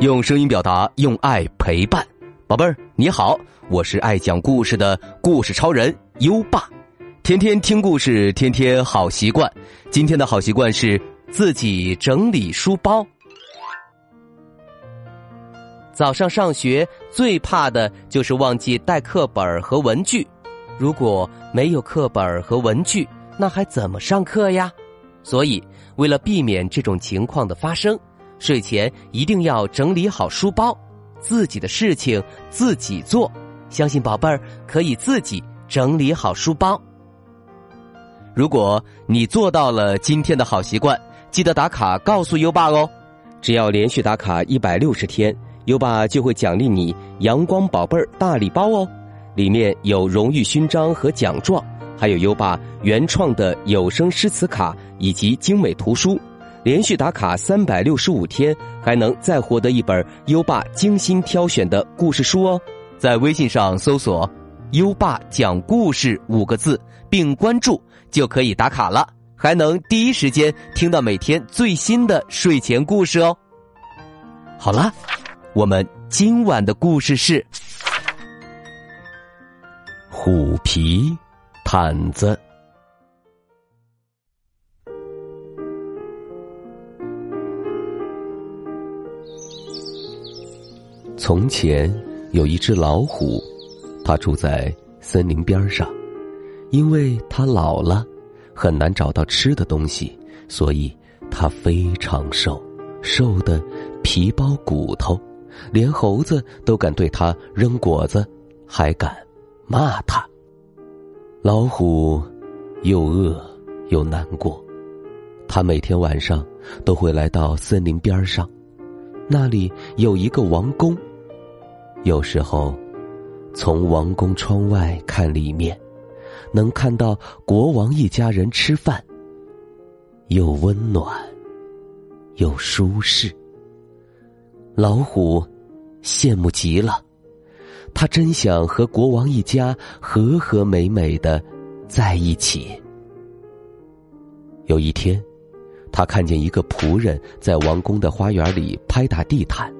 用声音表达，用爱陪伴，宝贝儿你好，我是爱讲故事的故事超人优爸，天天听故事，天天好习惯。今天的好习惯是自己整理书包。早上上学最怕的就是忘记带课本和文具，如果没有课本和文具，那还怎么上课呀？所以，为了避免这种情况的发生。睡前一定要整理好书包，自己的事情自己做。相信宝贝儿可以自己整理好书包。如果你做到了今天的好习惯，记得打卡告诉优爸哦。只要连续打卡一百六十天，优爸就会奖励你“阳光宝贝儿”大礼包哦。里面有荣誉勋章和奖状，还有优爸原创的有声诗词卡以及精美图书。连续打卡三百六十五天，还能再获得一本优爸精心挑选的故事书哦！在微信上搜索“优爸讲故事”五个字，并关注就可以打卡了，还能第一时间听到每天最新的睡前故事哦。好了，我们今晚的故事是虎皮毯子。从前有一只老虎，它住在森林边上。因为它老了，很难找到吃的东西，所以它非常瘦，瘦的皮包骨头，连猴子都敢对它扔果子，还敢骂它。老虎又饿又难过，它每天晚上都会来到森林边上，那里有一个王宫。有时候，从王宫窗外看里面，能看到国王一家人吃饭，又温暖又舒适。老虎羡慕极了，他真想和国王一家和和美美的在一起。有一天，他看见一个仆人在王宫的花园里拍打地毯。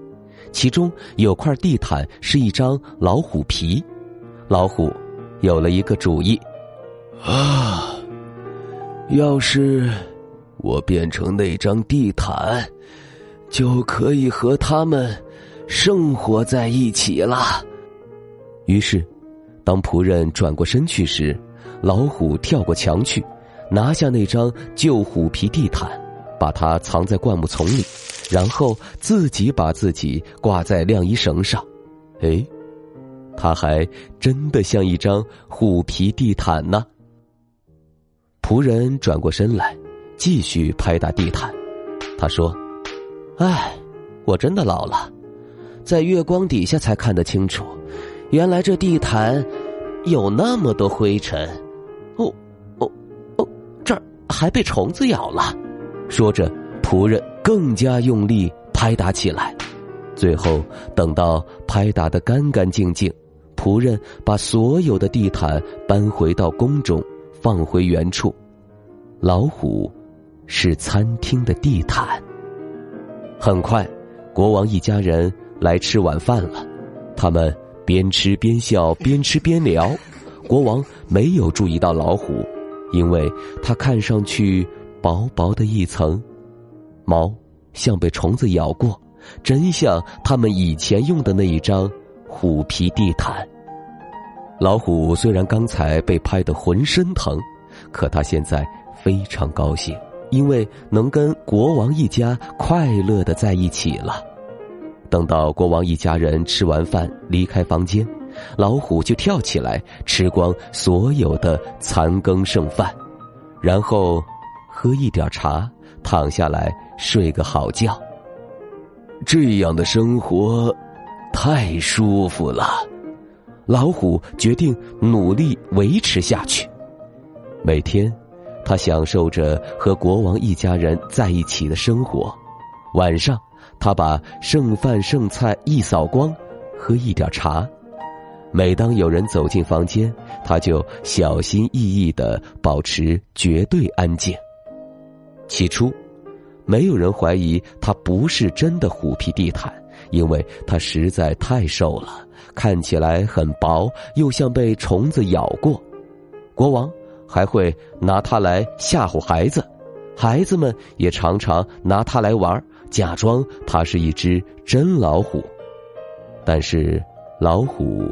其中有块地毯是一张老虎皮，老虎有了一个主意，啊，要是我变成那张地毯，就可以和他们生活在一起了。于是，当仆人转过身去时，老虎跳过墙去，拿下那张旧虎皮地毯，把它藏在灌木丛里。然后自己把自己挂在晾衣绳上，哎，他还真的像一张虎皮地毯呢。仆人转过身来，继续拍打地毯。他说：“哎，我真的老了，在月光底下才看得清楚，原来这地毯有那么多灰尘。哦，哦，哦，这儿还被虫子咬了。”说着。仆人更加用力拍打起来，最后等到拍打的干干净净，仆人把所有的地毯搬回到宫中，放回原处。老虎是餐厅的地毯。很快，国王一家人来吃晚饭了，他们边吃边笑，边吃边聊。国王没有注意到老虎，因为它看上去薄薄的一层。毛像被虫子咬过，真像他们以前用的那一张虎皮地毯。老虎虽然刚才被拍得浑身疼，可他现在非常高兴，因为能跟国王一家快乐的在一起了。等到国王一家人吃完饭离开房间，老虎就跳起来吃光所有的残羹剩饭，然后喝一点茶，躺下来。睡个好觉，这样的生活太舒服了。老虎决定努力维持下去。每天，他享受着和国王一家人在一起的生活。晚上，他把剩饭剩菜一扫光，喝一点茶。每当有人走进房间，他就小心翼翼的保持绝对安静。起初。没有人怀疑它不是真的虎皮地毯，因为它实在太瘦了，看起来很薄，又像被虫子咬过。国王还会拿它来吓唬孩子，孩子们也常常拿它来玩，假装它是一只真老虎。但是老虎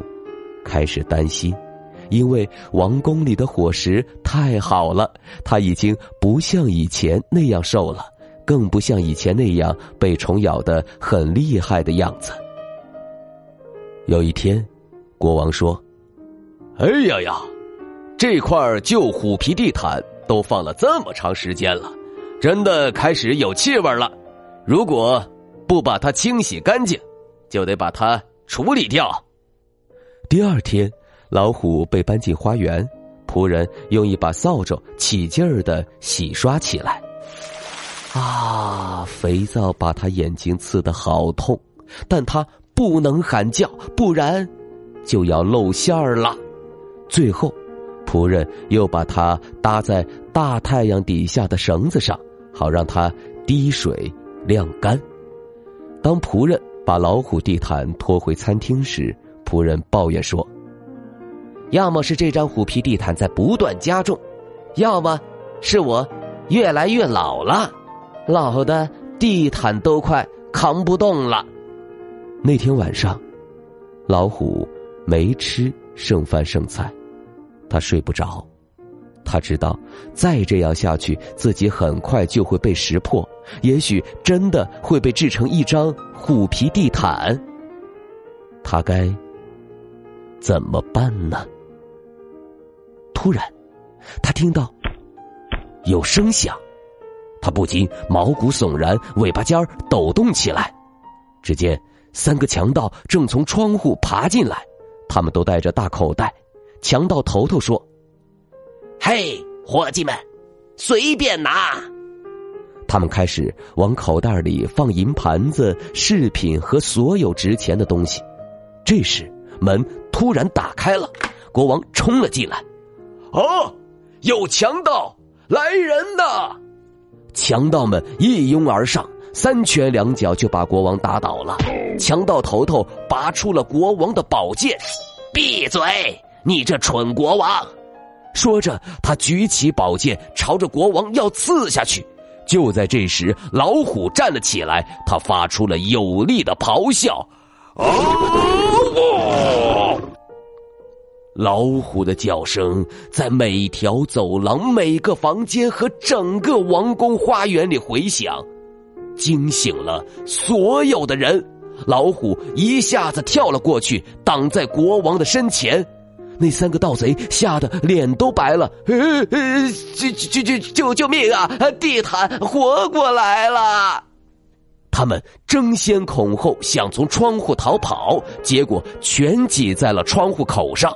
开始担心。因为王宫里的伙食太好了，他已经不像以前那样瘦了，更不像以前那样被虫咬的很厉害的样子。有一天，国王说：“哎呀呀，这块旧虎皮地毯都放了这么长时间了，真的开始有气味了。如果不把它清洗干净，就得把它处理掉。”第二天。老虎被搬进花园，仆人用一把扫帚起劲儿的洗刷起来。啊，肥皂把他眼睛刺得好痛，但他不能喊叫，不然就要露馅儿了。最后，仆人又把它搭在大太阳底下的绳子上，好让它滴水晾干。当仆人把老虎地毯拖回餐厅时，仆人抱怨说。要么是这张虎皮地毯在不断加重，要么是我越来越老了，老的地毯都快扛不动了。那天晚上，老虎没吃剩饭剩菜，他睡不着。他知道再这样下去，自己很快就会被识破，也许真的会被制成一张虎皮地毯。他该怎么办呢？突然，他听到有声响，他不禁毛骨悚然，尾巴尖儿抖动起来。只见三个强盗正从窗户爬进来，他们都带着大口袋。强盗头头说：“嘿，伙计们，随便拿。”他们开始往口袋里放银盘子、饰品和所有值钱的东西。这时，门突然打开了，国王冲了进来。哦，有强盗来人呐！强盗们一拥而上，三拳两脚就把国王打倒了。强盗头头拔出了国王的宝剑，闭嘴！你这蠢国王！说着，他举起宝剑朝着国王要刺下去。就在这时，老虎站了起来，他发出了有力的咆哮。老虎的叫声在每条走廊、每个房间和整个王宫花园里回响，惊醒了所有的人。老虎一下子跳了过去，挡在国王的身前。那三个盗贼吓得脸都白了，呃呃，救救救救救命啊！地毯活过来了。他们争先恐后想从窗户逃跑，结果全挤在了窗户口上。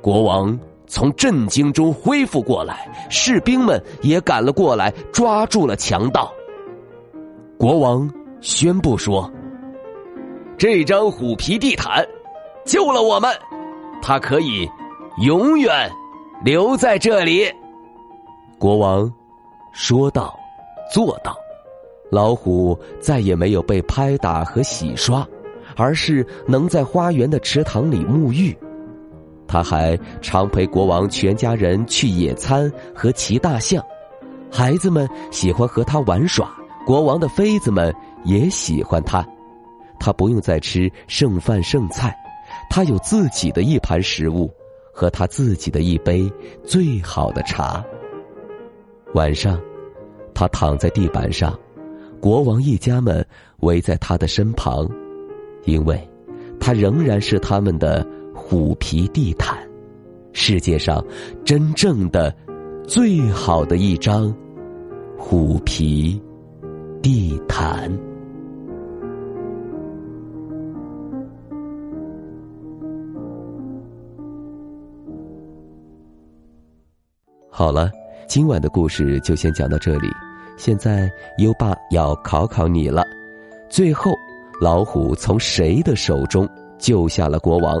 国王从震惊中恢复过来，士兵们也赶了过来，抓住了强盗。国王宣布说：“这张虎皮地毯救了我们，它可以永远留在这里。”国王说道：“做到。”老虎再也没有被拍打和洗刷，而是能在花园的池塘里沐浴。他还常陪国王全家人去野餐和骑大象，孩子们喜欢和他玩耍，国王的妃子们也喜欢他。他不用再吃剩饭剩菜，他有自己的一盘食物和他自己的一杯最好的茶。晚上，他躺在地板上，国王一家们围在他的身旁，因为他仍然是他们的。虎皮地毯，世界上真正的最好的一张虎皮地毯。好了，今晚的故事就先讲到这里。现在优爸要考考你了：最后，老虎从谁的手中救下了国王？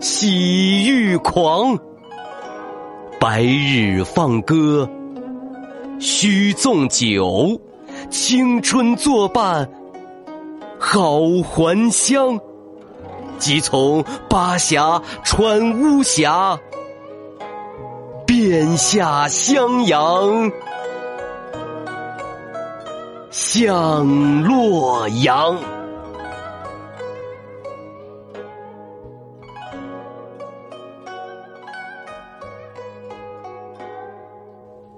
喜欲狂，白日放歌须纵酒，青春作伴好还乡。即从巴峡穿巫峡，便下襄阳向洛阳。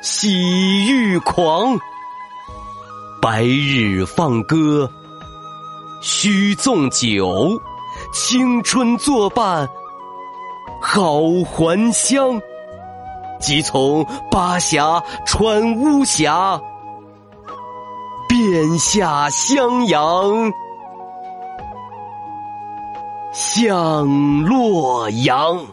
喜欲狂，白日放歌须纵酒，青春作伴好还乡。即从巴峡穿巫峡，便下襄阳向洛阳。